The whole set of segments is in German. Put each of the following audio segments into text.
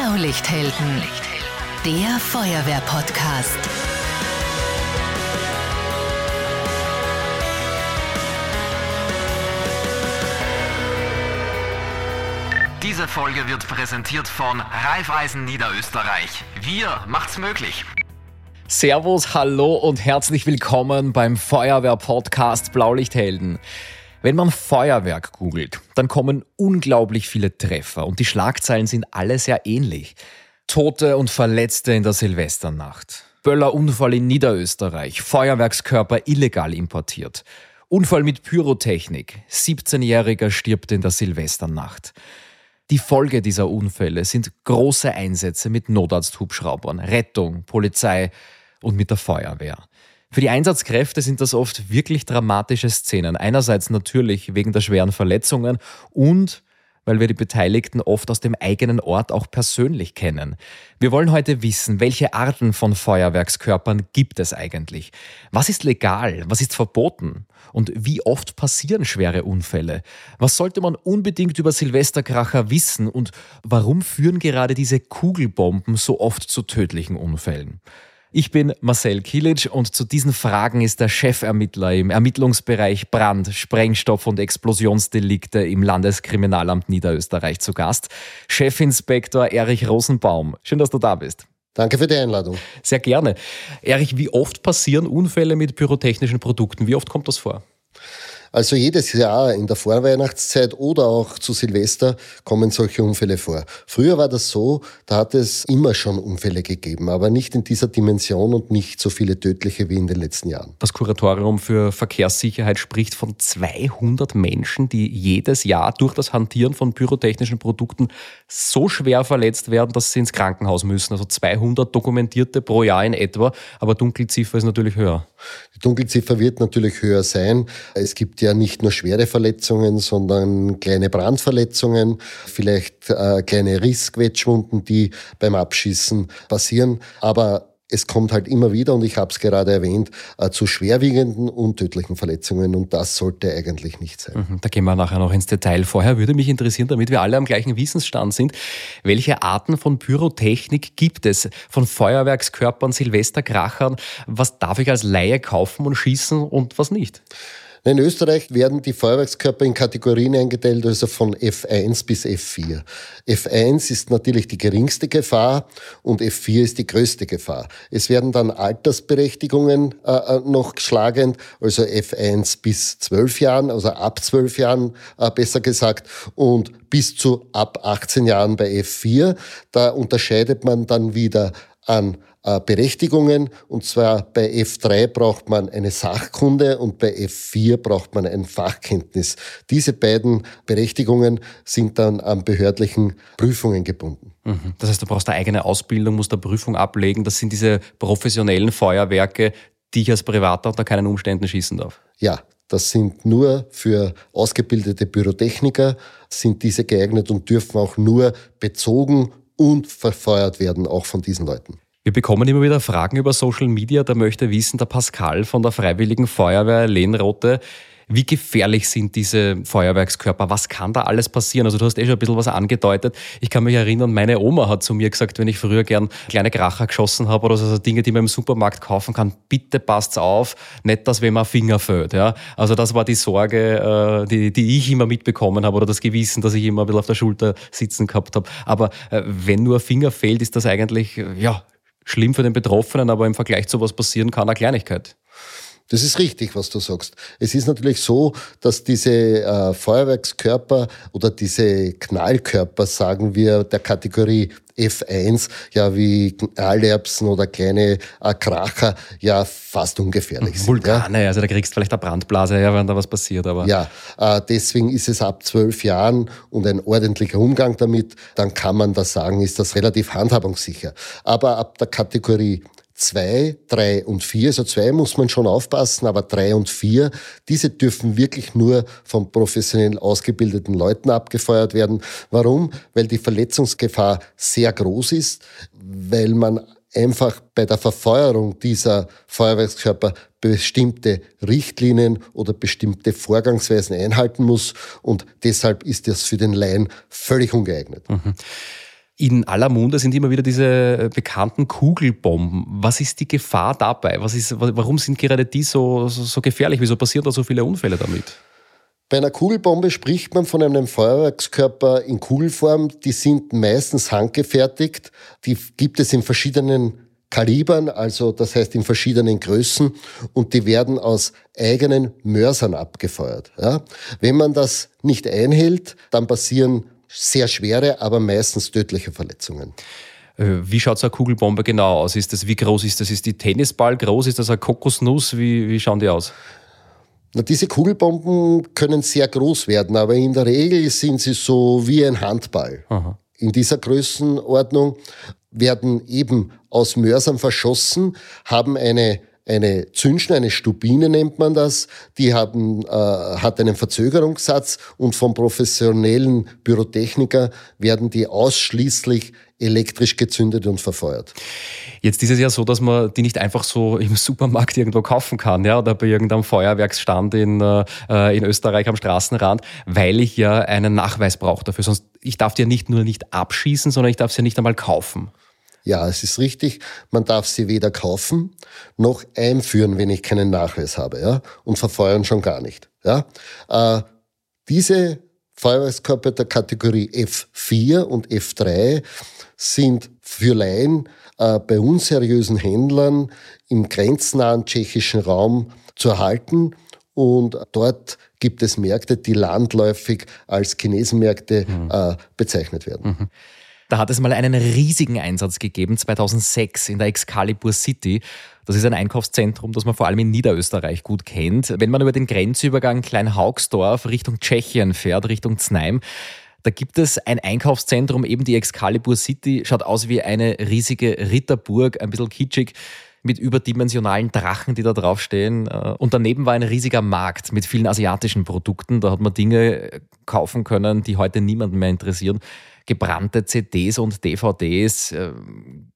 Blaulichthelden, der Feuerwehr-Podcast. Diese Folge wird präsentiert von Raiffeisen Niederösterreich. Wir macht's möglich. Servus, hallo und herzlich willkommen beim Feuerwehr-Podcast Blaulichthelden. Wenn man Feuerwerk googelt, dann kommen unglaublich viele Treffer und die Schlagzeilen sind alle sehr ähnlich. Tote und Verletzte in der Silvesternacht. Böllerunfall in Niederösterreich. Feuerwerkskörper illegal importiert. Unfall mit Pyrotechnik. 17-Jähriger stirbt in der Silvesternacht. Die Folge dieser Unfälle sind große Einsätze mit Notarzthubschraubern, Rettung, Polizei und mit der Feuerwehr. Für die Einsatzkräfte sind das oft wirklich dramatische Szenen. Einerseits natürlich wegen der schweren Verletzungen und weil wir die Beteiligten oft aus dem eigenen Ort auch persönlich kennen. Wir wollen heute wissen, welche Arten von Feuerwerkskörpern gibt es eigentlich? Was ist legal? Was ist verboten? Und wie oft passieren schwere Unfälle? Was sollte man unbedingt über Silvesterkracher wissen? Und warum führen gerade diese Kugelbomben so oft zu tödlichen Unfällen? Ich bin Marcel Kilic und zu diesen Fragen ist der Chefermittler im Ermittlungsbereich Brand, Sprengstoff und Explosionsdelikte im Landeskriminalamt Niederösterreich zu Gast, Chefinspektor Erich Rosenbaum. Schön, dass du da bist. Danke für die Einladung. Sehr gerne. Erich, wie oft passieren Unfälle mit pyrotechnischen Produkten? Wie oft kommt das vor? Also jedes Jahr in der Vorweihnachtszeit oder auch zu Silvester kommen solche Unfälle vor. Früher war das so, da hat es immer schon Unfälle gegeben, aber nicht in dieser Dimension und nicht so viele tödliche wie in den letzten Jahren. Das Kuratorium für Verkehrssicherheit spricht von 200 Menschen, die jedes Jahr durch das Hantieren von pyrotechnischen Produkten so schwer verletzt werden, dass sie ins Krankenhaus müssen. Also 200 dokumentierte pro Jahr in etwa, aber Dunkelziffer ist natürlich höher. Die Dunkelziffer wird natürlich höher sein. Es gibt ja nicht nur schwere Verletzungen, sondern kleine Brandverletzungen, vielleicht äh, kleine Rissquetschwunden, die beim Abschießen passieren. Aber es kommt halt immer wieder, und ich habe es gerade erwähnt, äh, zu schwerwiegenden und tödlichen Verletzungen und das sollte eigentlich nicht sein. Mhm, da gehen wir nachher noch ins Detail. Vorher würde mich interessieren, damit wir alle am gleichen Wissensstand sind, welche Arten von Pyrotechnik gibt es? Von Feuerwerkskörpern, Silvesterkrachern? Was darf ich als Laie kaufen und schießen und was nicht? In Österreich werden die Feuerwerkskörper in Kategorien eingeteilt, also von F1 bis F4. F1 ist natürlich die geringste Gefahr und F4 ist die größte Gefahr. Es werden dann Altersberechtigungen äh, äh noch schlagend, also F1 bis 12 Jahren, also ab 12 Jahren äh, besser gesagt, und bis zu ab 18 Jahren bei F4. Da unterscheidet man dann wieder an Berechtigungen. Und zwar bei F3 braucht man eine Sachkunde und bei F4 braucht man ein Fachkenntnis. Diese beiden Berechtigungen sind dann an behördlichen Prüfungen gebunden. Mhm. Das heißt, du brauchst eine eigene Ausbildung, musst eine Prüfung ablegen. Das sind diese professionellen Feuerwerke, die ich als Privater unter keinen Umständen schießen darf. Ja, das sind nur für ausgebildete Pyrotechniker, sind diese geeignet und dürfen auch nur bezogen und verfeuert werden, auch von diesen Leuten. Wir bekommen immer wieder Fragen über Social Media. Da möchte wissen der Pascal von der Freiwilligen Feuerwehr Lehnrote, wie gefährlich sind diese Feuerwerkskörper? Was kann da alles passieren? Also du hast eh schon ein bisschen was angedeutet. Ich kann mich erinnern, meine Oma hat zu mir gesagt, wenn ich früher gern kleine Kracher geschossen habe oder so Dinge, die man im Supermarkt kaufen kann, bitte passt's auf, nicht, dass wem ein Finger fällt. Ja? Also das war die Sorge, äh, die, die ich immer mitbekommen habe oder das Gewissen, dass ich immer ein bisschen auf der Schulter sitzen gehabt habe. Aber äh, wenn nur Finger fehlt, ist das eigentlich, ja, schlimm für den Betroffenen, aber im Vergleich zu was passieren kann, eine Kleinigkeit. Das ist richtig, was du sagst. Es ist natürlich so, dass diese äh, Feuerwerkskörper oder diese Knallkörper, sagen wir, der Kategorie F1, ja wie Knallerbsen oder kleine äh, Kracher, ja fast ungefährlich sind. Vulkane, ja. also da kriegst du vielleicht eine Brandblase, ja, wenn da was passiert. Aber ja, äh, deswegen ist es ab zwölf Jahren und ein ordentlicher Umgang damit, dann kann man das sagen, ist das relativ handhabungssicher. Aber ab der Kategorie zwei, drei und vier, also zwei muss man schon aufpassen, aber drei und vier, diese dürfen wirklich nur von professionell ausgebildeten Leuten abgefeuert werden. Warum? Weil die Verletzungsgefahr sehr groß ist, weil man einfach bei der Verfeuerung dieser Feuerwerkskörper bestimmte Richtlinien oder bestimmte Vorgangsweisen einhalten muss und deshalb ist das für den Laien völlig ungeeignet. Mhm. In aller Munde sind immer wieder diese bekannten Kugelbomben. Was ist die Gefahr dabei? Was ist, warum sind gerade die so, so, so gefährlich? Wieso passieren da so viele Unfälle damit? Bei einer Kugelbombe spricht man von einem Feuerwerkskörper in Kugelform. Die sind meistens handgefertigt. Die gibt es in verschiedenen Kalibern, also das heißt in verschiedenen Größen und die werden aus eigenen Mörsern abgefeuert. Ja? Wenn man das nicht einhält, dann passieren sehr schwere, aber meistens tödliche Verletzungen. Äh, wie schaut so eine Kugelbombe genau aus? Ist das, wie groß ist das? Ist die Tennisball groß? Ist das eine Kokosnuss? Wie, wie schauen die aus? Na, diese Kugelbomben können sehr groß werden, aber in der Regel sind sie so wie ein Handball. Aha. In dieser Größenordnung werden eben aus Mörsern verschossen, haben eine eine Zündschnur, eine Stubine nennt man das, die haben, äh, hat einen Verzögerungssatz und vom professionellen Pyrotechniker werden die ausschließlich elektrisch gezündet und verfeuert. Jetzt ist es ja so, dass man die nicht einfach so im Supermarkt irgendwo kaufen kann, ja, oder bei irgendeinem Feuerwerksstand in, äh, in Österreich am Straßenrand, weil ich ja einen Nachweis brauche dafür. Sonst, ich darf die ja nicht nur nicht abschießen, sondern ich darf sie ja nicht einmal kaufen. Ja, es ist richtig. Man darf sie weder kaufen noch einführen, wenn ich keinen Nachweis habe, ja, und verfeuern schon gar nicht. Ja, äh, diese Feuerwerkskörper der Kategorie F4 und F3 sind für Laien äh, bei unseriösen Händlern im grenznahen tschechischen Raum zu erhalten. Und dort gibt es Märkte, die landläufig als Chinesenmärkte mhm. äh, bezeichnet werden. Mhm. Da hat es mal einen riesigen Einsatz gegeben, 2006 in der Excalibur City. Das ist ein Einkaufszentrum, das man vor allem in Niederösterreich gut kennt. Wenn man über den Grenzübergang Kleinhaugsdorf Richtung Tschechien fährt, Richtung Znaim, da gibt es ein Einkaufszentrum, eben die Excalibur City, schaut aus wie eine riesige Ritterburg, ein bisschen kitschig mit überdimensionalen Drachen, die da draufstehen. Äh, und daneben war ein riesiger Markt mit vielen asiatischen Produkten. Da hat man Dinge kaufen können, die heute niemanden mehr interessieren. Gebrannte CDs und DVDs, äh,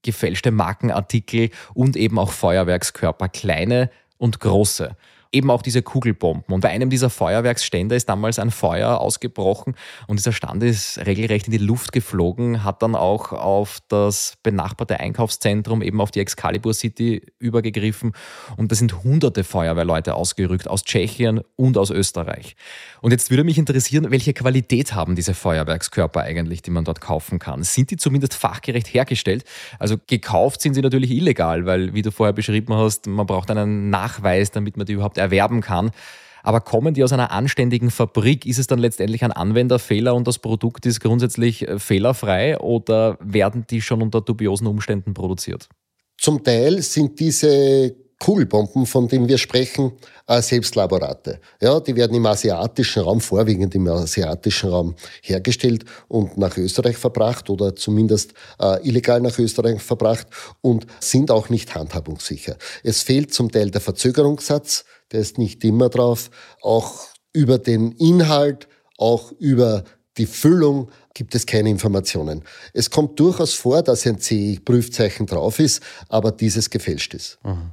gefälschte Markenartikel und eben auch Feuerwerkskörper, kleine und große eben auch diese Kugelbomben. Und bei einem dieser Feuerwerksstände ist damals ein Feuer ausgebrochen und dieser Stand ist regelrecht in die Luft geflogen, hat dann auch auf das benachbarte Einkaufszentrum, eben auf die Excalibur City übergegriffen und da sind hunderte Feuerwehrleute ausgerückt aus Tschechien und aus Österreich. Und jetzt würde mich interessieren, welche Qualität haben diese Feuerwerkskörper eigentlich, die man dort kaufen kann? Sind die zumindest fachgerecht hergestellt? Also gekauft sind sie natürlich illegal, weil, wie du vorher beschrieben hast, man braucht einen Nachweis, damit man die überhaupt erwerben kann. Aber kommen die aus einer anständigen Fabrik? Ist es dann letztendlich ein Anwenderfehler und das Produkt ist grundsätzlich äh, fehlerfrei oder werden die schon unter dubiosen Umständen produziert? Zum Teil sind diese Kugelbomben, von denen wir sprechen, äh, Selbstlaborate. Ja, die werden im asiatischen Raum, vorwiegend im asiatischen Raum hergestellt und nach Österreich verbracht oder zumindest äh, illegal nach Österreich verbracht und sind auch nicht handhabungssicher. Es fehlt zum Teil der Verzögerungssatz, der ist nicht immer drauf. Auch über den Inhalt, auch über die Füllung gibt es keine Informationen. Es kommt durchaus vor, dass ein CE-Prüfzeichen drauf ist, aber dieses gefälscht ist. Mhm.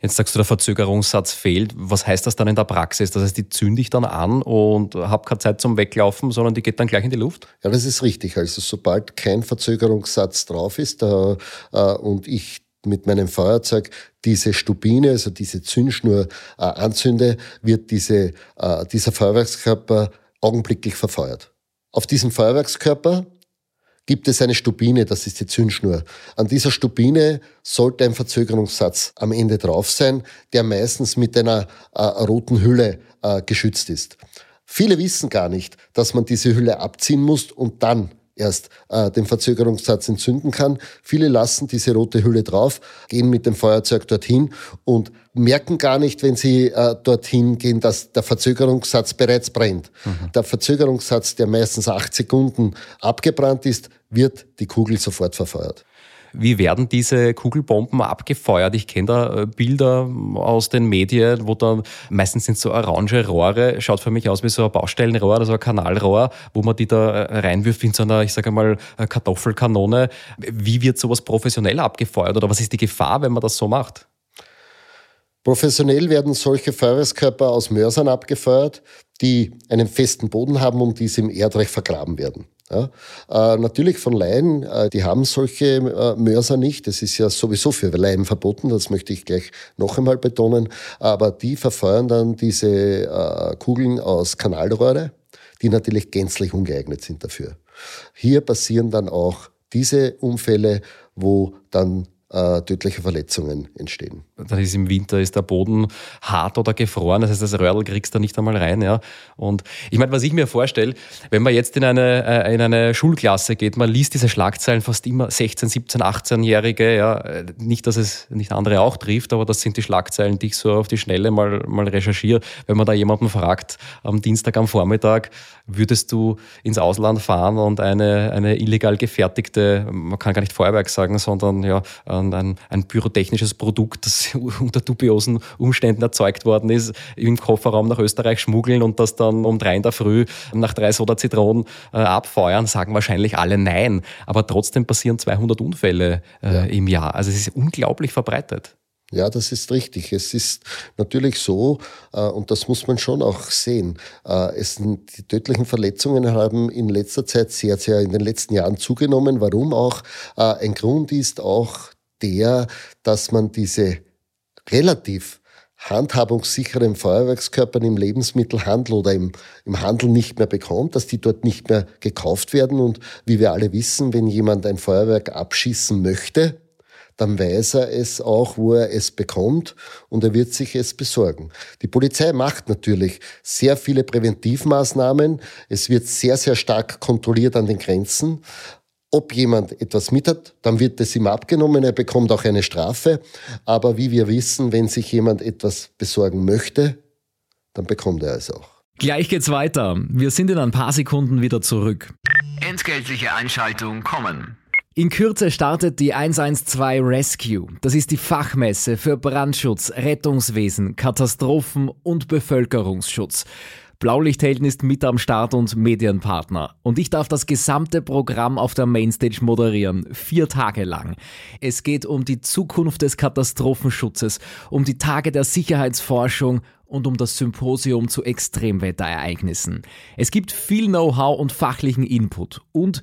Jetzt sagst du, der Verzögerungssatz fehlt. Was heißt das dann in der Praxis? Das heißt, die zünde ich dann an und habe keine Zeit zum Weglaufen, sondern die geht dann gleich in die Luft? Ja, das ist richtig. Also sobald kein Verzögerungssatz drauf ist äh, äh, und ich mit meinem Feuerzeug diese Stubine, also diese Zündschnur äh, anzünde, wird diese, äh, dieser Feuerwerkskörper augenblicklich verfeuert. Auf diesem Feuerwerkskörper gibt es eine Stubine, das ist die Zündschnur. An dieser Stubine sollte ein Verzögerungssatz am Ende drauf sein, der meistens mit einer äh, roten Hülle äh, geschützt ist. Viele wissen gar nicht, dass man diese Hülle abziehen muss und dann erst äh, den Verzögerungssatz entzünden kann. Viele lassen diese rote Hülle drauf, gehen mit dem Feuerzeug dorthin und merken gar nicht, wenn sie äh, dorthin gehen, dass der Verzögerungssatz bereits brennt. Mhm. Der Verzögerungssatz, der meistens acht Sekunden abgebrannt ist, wird die Kugel sofort verfeuert. Wie werden diese Kugelbomben abgefeuert? Ich kenne da äh, Bilder aus den Medien, wo dann meistens sind so orange Rohre, schaut für mich aus wie so ein Baustellenrohr, also ein Kanalrohr, wo man die da äh, reinwirft in so einer, ich sage mal, äh, Kartoffelkanone. Wie wird sowas professionell abgefeuert oder was ist die Gefahr, wenn man das so macht? Professionell werden solche Feuerwerkskörper aus Mörsern abgefeuert, die einen festen Boden haben und diese im Erdreich vergraben werden. Ja, äh, natürlich von Laien, äh, die haben solche äh, Mörser nicht. Das ist ja sowieso für Laien verboten, das möchte ich gleich noch einmal betonen. Aber die verfeuern dann diese äh, Kugeln aus Kanalrohre, die natürlich gänzlich ungeeignet sind dafür. Hier passieren dann auch diese Unfälle, wo dann äh, tödliche Verletzungen entstehen. Dann ist im Winter ist der Boden hart oder gefroren, das heißt, das Röhrl kriegst du nicht einmal rein. Ja. Und ich meine, was ich mir vorstelle, wenn man jetzt in eine, äh, in eine Schulklasse geht, man liest diese Schlagzeilen fast immer 16, 17, 18-Jährige, ja, nicht, dass es nicht andere auch trifft, aber das sind die Schlagzeilen, die ich so auf die Schnelle mal, mal recherchiere. Wenn man da jemanden fragt, am Dienstag am Vormittag, würdest du ins Ausland fahren und eine, eine illegal gefertigte, man kann gar nicht Feuerwerk sagen, sondern ja, ein, ein pyrotechnisches Produkt, das unter dubiosen Umständen erzeugt worden ist, im Kofferraum nach Österreich schmuggeln und das dann um drei in der Früh nach drei Soda Zitronen äh, abfeuern, sagen wahrscheinlich alle nein. Aber trotzdem passieren 200 Unfälle äh, ja. im Jahr. Also es ist unglaublich verbreitet. Ja, das ist richtig. Es ist natürlich so, äh, und das muss man schon auch sehen, äh, es, die tödlichen Verletzungen haben in letzter Zeit sehr, sehr in den letzten Jahren zugenommen. Warum auch? Äh, ein Grund ist auch der, dass man diese relativ handhabungssicheren Feuerwerkskörpern im Lebensmittelhandel oder im, im Handel nicht mehr bekommt, dass die dort nicht mehr gekauft werden. Und wie wir alle wissen, wenn jemand ein Feuerwerk abschießen möchte, dann weiß er es auch, wo er es bekommt und er wird sich es besorgen. Die Polizei macht natürlich sehr viele Präventivmaßnahmen. Es wird sehr, sehr stark kontrolliert an den Grenzen. Ob jemand etwas mit hat, dann wird es ihm abgenommen, er bekommt auch eine Strafe. Aber wie wir wissen, wenn sich jemand etwas besorgen möchte, dann bekommt er es auch. Gleich geht's weiter. Wir sind in ein paar Sekunden wieder zurück. Entgeltliche Einschaltung kommen. In Kürze startet die 112 Rescue. Das ist die Fachmesse für Brandschutz, Rettungswesen, Katastrophen und Bevölkerungsschutz. Blaulichthelden ist mit am Start und Medienpartner. Und ich darf das gesamte Programm auf der Mainstage moderieren. Vier Tage lang. Es geht um die Zukunft des Katastrophenschutzes, um die Tage der Sicherheitsforschung und um das Symposium zu Extremwetterereignissen. Es gibt viel Know-how und fachlichen Input und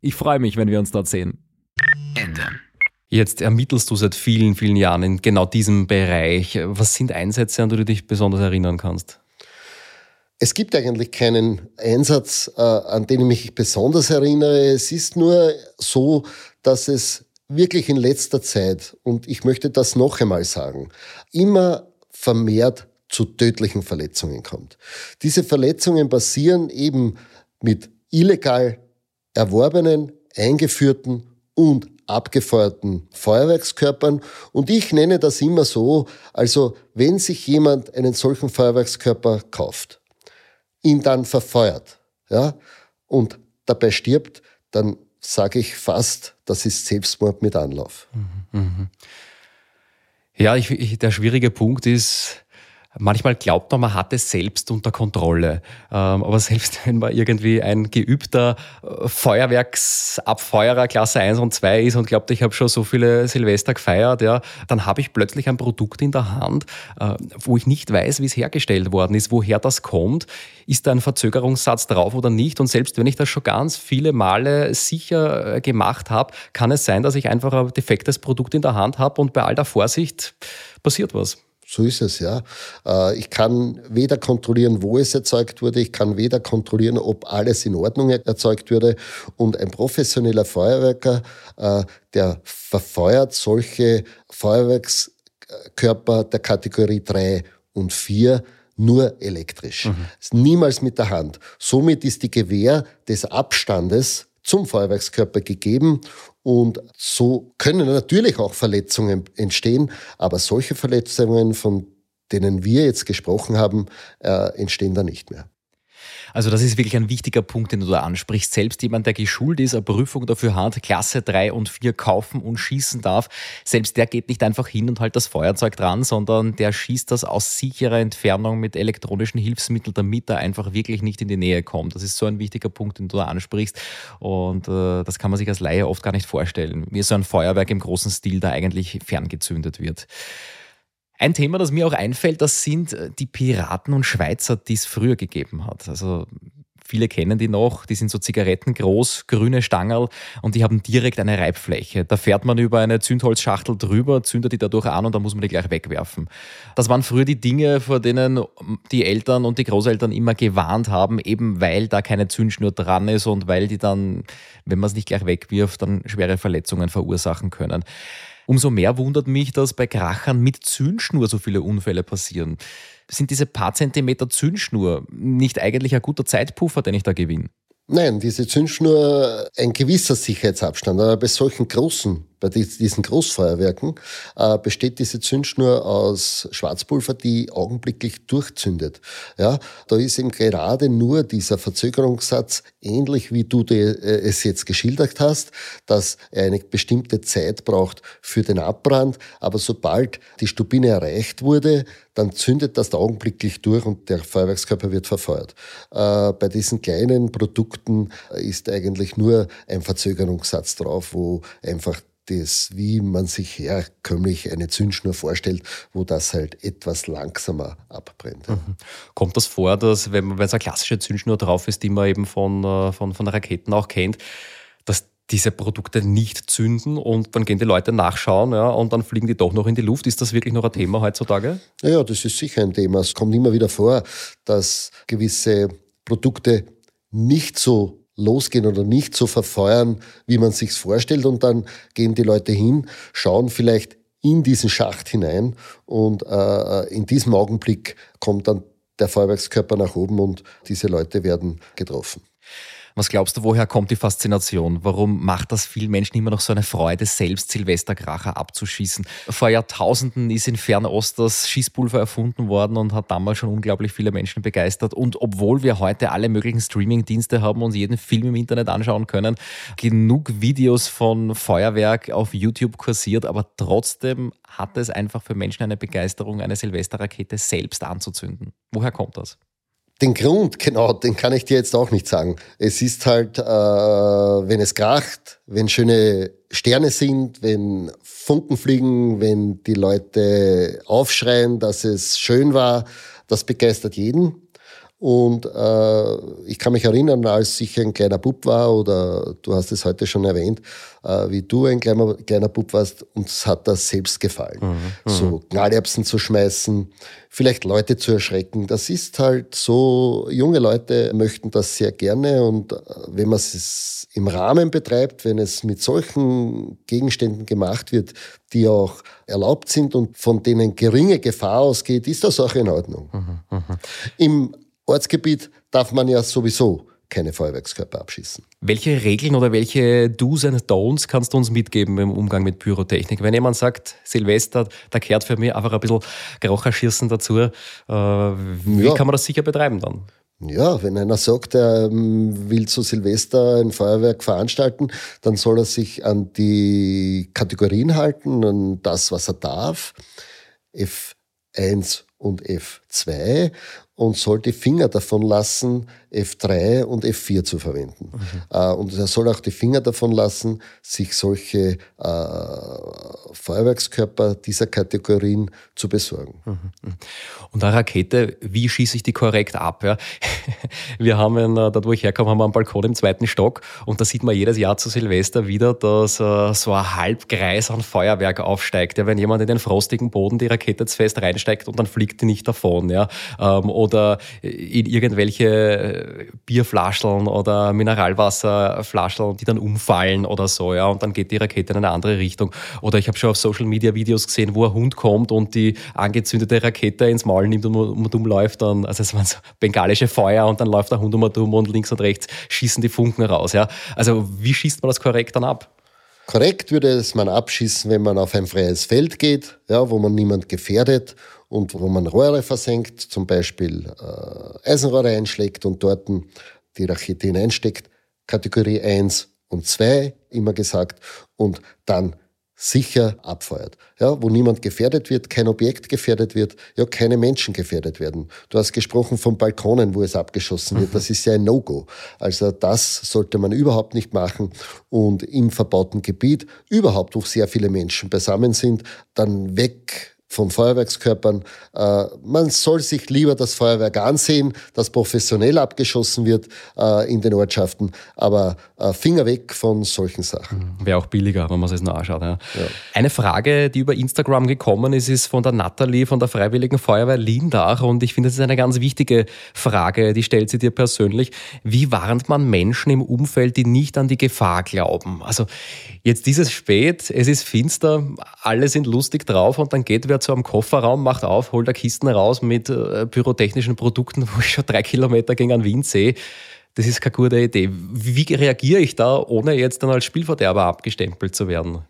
Ich freue mich, wenn wir uns dort sehen. Ende. Jetzt ermittelst du seit vielen, vielen Jahren in genau diesem Bereich. Was sind Einsätze, an die du dich besonders erinnern kannst? Es gibt eigentlich keinen Einsatz, äh, an den ich mich besonders erinnere. Es ist nur so, dass es wirklich in letzter Zeit, und ich möchte das noch einmal sagen, immer vermehrt zu tödlichen Verletzungen kommt. Diese Verletzungen passieren eben mit illegal erworbenen, eingeführten und abgefeuerten Feuerwerkskörpern. Und ich nenne das immer so, also wenn sich jemand einen solchen Feuerwerkskörper kauft, ihn dann verfeuert, ja, und dabei stirbt, dann sage ich fast, das ist Selbstmord mit Anlauf. Mhm, mh. Ja, ich, ich, der schwierige Punkt ist, Manchmal glaubt man, man hat es selbst unter Kontrolle. Ähm, aber selbst wenn man irgendwie ein geübter äh, Feuerwerksabfeuerer Klasse 1 und 2 ist und glaubt, ich habe schon so viele Silvester gefeiert, ja, dann habe ich plötzlich ein Produkt in der Hand, äh, wo ich nicht weiß, wie es hergestellt worden ist, woher das kommt. Ist da ein Verzögerungssatz drauf oder nicht? Und selbst wenn ich das schon ganz viele Male sicher äh, gemacht habe, kann es sein, dass ich einfach ein defektes Produkt in der Hand habe und bei all der Vorsicht passiert was. So ist es, ja. Äh, ich kann weder kontrollieren, wo es erzeugt wurde, ich kann weder kontrollieren, ob alles in Ordnung erzeugt wurde. Und ein professioneller Feuerwerker, äh, der verfeuert solche Feuerwerkskörper der Kategorie 3 und 4 nur elektrisch. Mhm. Niemals mit der Hand. Somit ist die Gewähr des Abstandes zum Feuerwerkskörper gegeben und so können natürlich auch Verletzungen entstehen, aber solche Verletzungen, von denen wir jetzt gesprochen haben, äh, entstehen da nicht mehr. Also das ist wirklich ein wichtiger Punkt, den du da ansprichst. Selbst jemand, der geschult ist, eine Prüfung dafür hat, Klasse 3 und 4 kaufen und schießen darf, selbst der geht nicht einfach hin und halt das Feuerzeug dran, sondern der schießt das aus sicherer Entfernung mit elektronischen Hilfsmitteln, damit er einfach wirklich nicht in die Nähe kommt. Das ist so ein wichtiger Punkt, den du da ansprichst. Und äh, das kann man sich als Laie oft gar nicht vorstellen, wie so ein Feuerwerk im großen Stil da eigentlich ferngezündet wird. Ein Thema, das mir auch einfällt, das sind äh, die Piraten und Schweizer, die es früher gegeben hat. Also viele kennen die noch, die sind so zigarettengroß, grüne Stangerl und die haben direkt eine Reibfläche. Da fährt man über eine Zündholzschachtel drüber, zündet die dadurch an und dann muss man die gleich wegwerfen. Das waren früher die Dinge, vor denen die Eltern und die Großeltern immer gewarnt haben, eben weil da keine Zündschnur dran ist und weil die dann, wenn man es nicht gleich wegwirft, dann schwere Verletzungen verursachen können. Umso mehr wundert mich, dass bei Krachern mit Zündschnur so viele Unfälle passieren. Sind diese paar Zentimeter Zündschnur nicht eigentlich ein guter Zeitpuffer, den ich da gewinne? Nein, diese Zündschnur ein gewisser Sicherheitsabstand, aber bei solchen großen bei diesen Großfeuerwerken äh, besteht diese Zündschnur aus Schwarzpulver, die augenblicklich durchzündet. Ja, da ist eben gerade nur dieser Verzögerungssatz, ähnlich wie du äh, es jetzt geschildert hast, dass er eine bestimmte Zeit braucht für den Abbrand, aber sobald die Stubine erreicht wurde, dann zündet das augenblicklich durch und der Feuerwerkskörper wird verfeuert. Äh, bei diesen kleinen Produkten ist eigentlich nur ein Verzögerungssatz drauf, wo einfach das, wie man sich herkömmlich eine Zündschnur vorstellt, wo das halt etwas langsamer abbrennt. Mhm. Kommt das vor, dass, wenn, wenn so eine klassische Zündschnur drauf ist, die man eben von, äh, von, von Raketen auch kennt, dass diese Produkte nicht zünden und dann gehen die Leute nachschauen ja, und dann fliegen die doch noch in die Luft. Ist das wirklich noch ein Thema heutzutage? Ja, das ist sicher ein Thema. Es kommt immer wieder vor, dass gewisse Produkte nicht so losgehen oder nicht so verfeuern, wie man sich's vorstellt. Und dann gehen die Leute hin, schauen vielleicht in diesen Schacht hinein und äh, in diesem Augenblick kommt dann der Feuerwerkskörper nach oben und diese Leute werden getroffen. Was glaubst du, woher kommt die Faszination? Warum macht das vielen Menschen immer noch so eine Freude, selbst Silvesterkracher abzuschießen? Vor Jahrtausenden ist in Fernost das Schießpulver erfunden worden und hat damals schon unglaublich viele Menschen begeistert. Und obwohl wir heute alle möglichen Streaming-Dienste haben und jeden Film im Internet anschauen können, genug Videos von Feuerwerk auf YouTube kursiert, aber trotzdem hat es einfach für Menschen eine Begeisterung, eine Silvesterrakete selbst anzuzünden. Woher kommt das? Den Grund, genau, den kann ich dir jetzt auch nicht sagen. Es ist halt, äh, wenn es kracht, wenn schöne Sterne sind, wenn Funken fliegen, wenn die Leute aufschreien, dass es schön war, das begeistert jeden. Und äh, ich kann mich erinnern, als ich ein kleiner Bub war, oder du hast es heute schon erwähnt, äh, wie du ein kleiner, kleiner Bub warst, uns hat das selbst gefallen. Mhm, mhm. so Knallerbsen zu schmeißen, vielleicht Leute zu erschrecken. Das ist halt so, junge Leute möchten das sehr gerne und äh, wenn man es im Rahmen betreibt, wenn es mit solchen Gegenständen gemacht wird, die auch erlaubt sind und von denen geringe Gefahr ausgeht, ist das auch in Ordnung. Mhm, mh. Im Ortsgebiet darf man ja sowieso keine Feuerwerkskörper abschießen. Welche Regeln oder welche Do's and Don'ts kannst du uns mitgeben im Umgang mit Pyrotechnik? Wenn jemand sagt, Silvester, da kehrt für mich einfach ein bisschen Gerocherschießen dazu, äh, wie ja. kann man das sicher betreiben dann? Ja, wenn einer sagt, er ähm, will zu Silvester ein Feuerwerk veranstalten, dann soll er sich an die Kategorien halten, an das, was er darf. F1 und F2 und soll die Finger davon lassen, F3 und F4 zu verwenden. Mhm. und er soll auch die Finger davon lassen, sich solche äh, Feuerwerkskörper dieser Kategorien zu besorgen. Mhm. mhm. Und eine Rakete, wie schieße ich die korrekt ab? Ja? Wir haben, in, dort wo ich herkomme, haben wir einen Balkon im zweiten Stock und da sieht man jedes Jahr zu Silvester wieder, dass äh, so ein Halbkreis an Feuerwerk aufsteigt. Ja? Wenn jemand in den frostigen Boden die Rakete fest reinsteigt und dann fliegt die nicht davon. Ja? Ähm, oder in irgendwelche Bierflascheln oder Mineralwasserflascheln, die dann umfallen oder so, ja, und dann geht die Rakete in eine andere Richtung. Oder ich habe schon auf Social Media Videos gesehen, wo ein Hund kommt und die angezündete Rakete ins Maul nimmt und um und um läuft dann, also es waren so bengalische Feuer und dann läuft der Hund um und um und links und rechts schießen die Funken raus, ja. Also wie schießt man das korrekt dann ab? Korrekt würde es man abschießen, wenn man auf ein freies Feld geht, ja, wo man niemand gefährdet und wo man Rohre versenkt, zum Beispiel äh, Eisenrohre einschlägt und dort die Rakete hineinsteckt. Kategorie 1 und 2, immer gesagt, und dann sicher abfeuert. Ja, wo niemand gefährdet wird, kein Objekt gefährdet wird, ja, keine Menschen gefährdet werden. Du hast gesprochen von Balkonen, wo es abgeschossen wird. Das ist ja ein No-Go. Also das sollte man überhaupt nicht machen. Und im verbauten Gebiet, überhaupt, wo sehr viele Menschen beisammen sind, dann weg von Feuerwerkskörpern. Äh, man soll sich lieber das Feuerwerk ansehen, das professionell abgeschossen wird äh, in den Ortschaften, aber äh, Finger weg von solchen Sachen. Mhm. Wäre auch billiger, wenn man sich das nur anschaut. Ja. Ja. Eine Frage, die über Instagram gekommen ist, ist von der Natalie von der Freiwilligen Feuerwehr Lindach und ich finde, das ist eine ganz wichtige Frage, die stellt sie dir persönlich. Wie warnt man Menschen im Umfeld, die nicht an die Gefahr glauben? Also jetzt dieses spät, es ist finster, alle sind lustig drauf und dann geht wer zu einem Kofferraum, macht auf, holt da Kisten raus mit äh, pyrotechnischen Produkten, wo ich schon drei Kilometer gegen einen Wind sehe. Das ist keine gute Idee. Wie reagiere ich da, ohne jetzt dann als Spielverderber abgestempelt zu werden?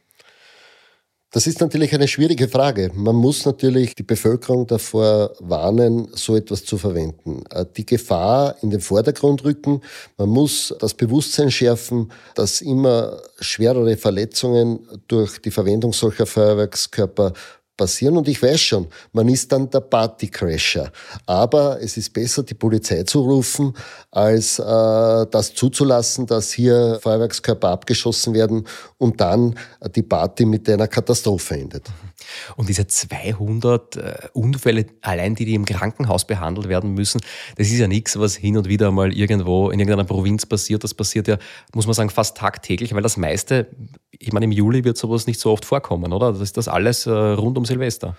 Das ist natürlich eine schwierige Frage. Man muss natürlich die Bevölkerung davor warnen, so etwas zu verwenden. Äh, die Gefahr in den Vordergrund rücken. Man muss das Bewusstsein schärfen, dass immer schwerere Verletzungen durch die Verwendung solcher Feuerwerkskörper passieren und ich weiß schon, man ist dann der Partycrasher. Aber es ist besser, die Polizei zu rufen, als äh, das zuzulassen, dass hier Feuerwerkskörper abgeschossen werden und dann die Party mit einer Katastrophe endet. Und diese 200 äh, Unfälle, allein die, die im Krankenhaus behandelt werden müssen, das ist ja nichts, was hin und wieder mal irgendwo in irgendeiner Provinz passiert. Das passiert ja, muss man sagen, fast tagtäglich, weil das meiste, ich meine, im Juli wird sowas nicht so oft vorkommen, oder? Das ist das alles äh, rund um Silvester.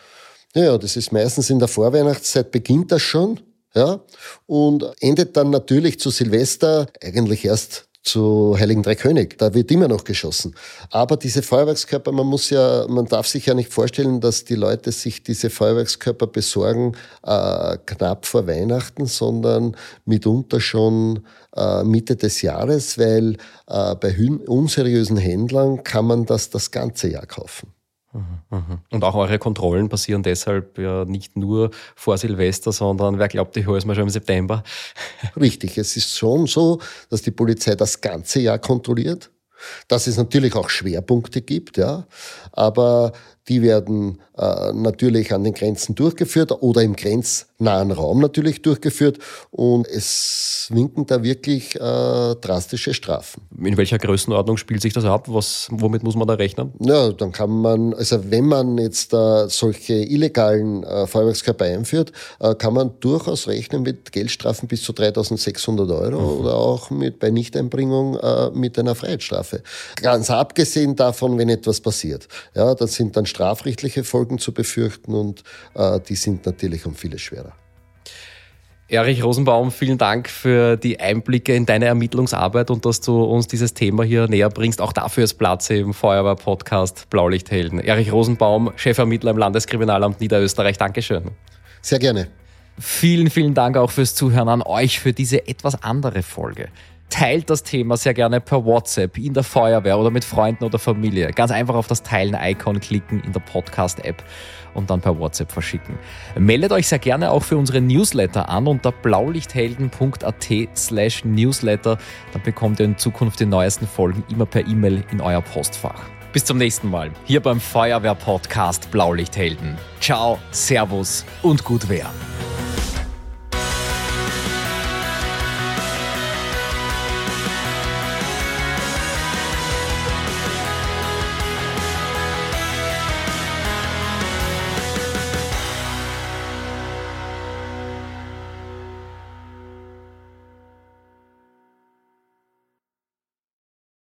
Ja, das ist meistens in der Vorweihnachtszeit beginnt das schon. Ja, und endet dann natürlich zu Silvester eigentlich erst zu Heiligen Drei König. Da wird immer noch geschossen. Aber diese Feuerwerkskörper, man muss ja, man darf sich ja nicht vorstellen, dass die Leute sich diese Feuerwerkskörper besorgen äh, knapp vor Weihnachten, sondern mitunter schon äh, Mitte des Jahres, weil äh, bei unseriösen Händlern kann man das das ganze Jahr kaufen. Und auch eure Kontrollen passieren deshalb ja nicht nur vor Silvester, sondern wer glaubt, ich hole es mal schon im September? Richtig, es ist schon so, dass die Polizei das ganze Jahr kontrolliert, dass es natürlich auch Schwerpunkte gibt, ja, aber die werden äh, natürlich an den Grenzen durchgeführt oder im grenznahen Raum natürlich durchgeführt. Und es winken da wirklich äh, drastische Strafen. In welcher Größenordnung spielt sich das ab? Was, womit muss man da rechnen? Ja, dann kann man, also wenn man jetzt äh, solche illegalen äh, Feuerwerkskörper einführt, äh, kann man durchaus rechnen mit Geldstrafen bis zu 3600 Euro mhm. oder auch mit, bei Nichteinbringung äh, mit einer Freiheitsstrafe. Ganz abgesehen davon, wenn etwas passiert. Ja, das sind dann Strafen strafrechtliche Folgen zu befürchten und äh, die sind natürlich um vieles schwerer. Erich Rosenbaum, vielen Dank für die Einblicke in deine Ermittlungsarbeit und dass du uns dieses Thema hier näher bringst. Auch dafür ist Platz im Feuerwehr-Podcast Blaulichthelden. Erich Rosenbaum, Chefermittler im Landeskriminalamt Niederösterreich. Dankeschön. Sehr gerne. Vielen, vielen Dank auch fürs Zuhören an euch für diese etwas andere Folge. Teilt das Thema sehr gerne per WhatsApp, in der Feuerwehr oder mit Freunden oder Familie. Ganz einfach auf das Teilen-Icon klicken in der Podcast-App und dann per WhatsApp verschicken. Meldet euch sehr gerne auch für unsere Newsletter an unter blaulichthelden.at slash newsletter. Dann bekommt ihr in Zukunft die neuesten Folgen immer per E-Mail in euer Postfach. Bis zum nächsten Mal, hier beim Feuerwehr-Podcast Blaulichthelden. Ciao, Servus und gut werden.